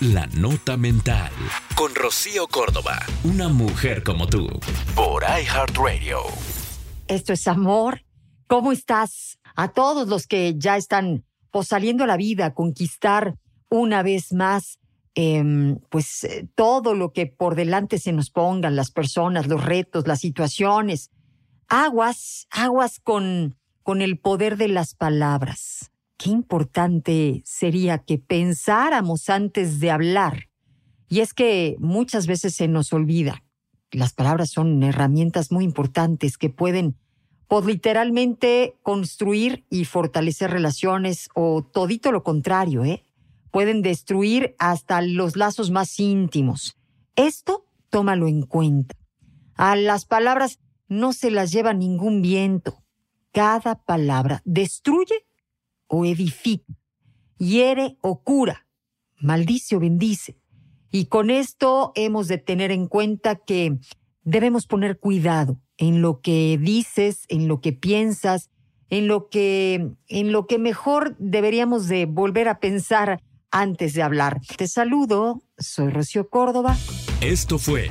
La Nota Mental. Con Rocío Córdoba. Una mujer como tú. Por iHeartRadio. Esto es amor. ¿Cómo estás? A todos los que ya están pues, saliendo a la vida, conquistar una vez más, em, pues eh, todo lo que por delante se nos pongan, las personas, los retos, las situaciones. Aguas, aguas con, con el poder de las palabras. Qué importante sería que pensáramos antes de hablar. Y es que muchas veces se nos olvida. Las palabras son herramientas muy importantes que pueden pues literalmente construir y fortalecer relaciones o todito lo contrario, ¿eh? Pueden destruir hasta los lazos más íntimos. Esto tómalo en cuenta. A las palabras no se las lleva ningún viento. Cada palabra destruye o edifica, hiere o cura, maldice o bendice. Y con esto hemos de tener en cuenta que debemos poner cuidado en lo que dices, en lo que piensas, en lo que, en lo que mejor deberíamos de volver a pensar antes de hablar. Te saludo, soy Rocío Córdoba. Esto fue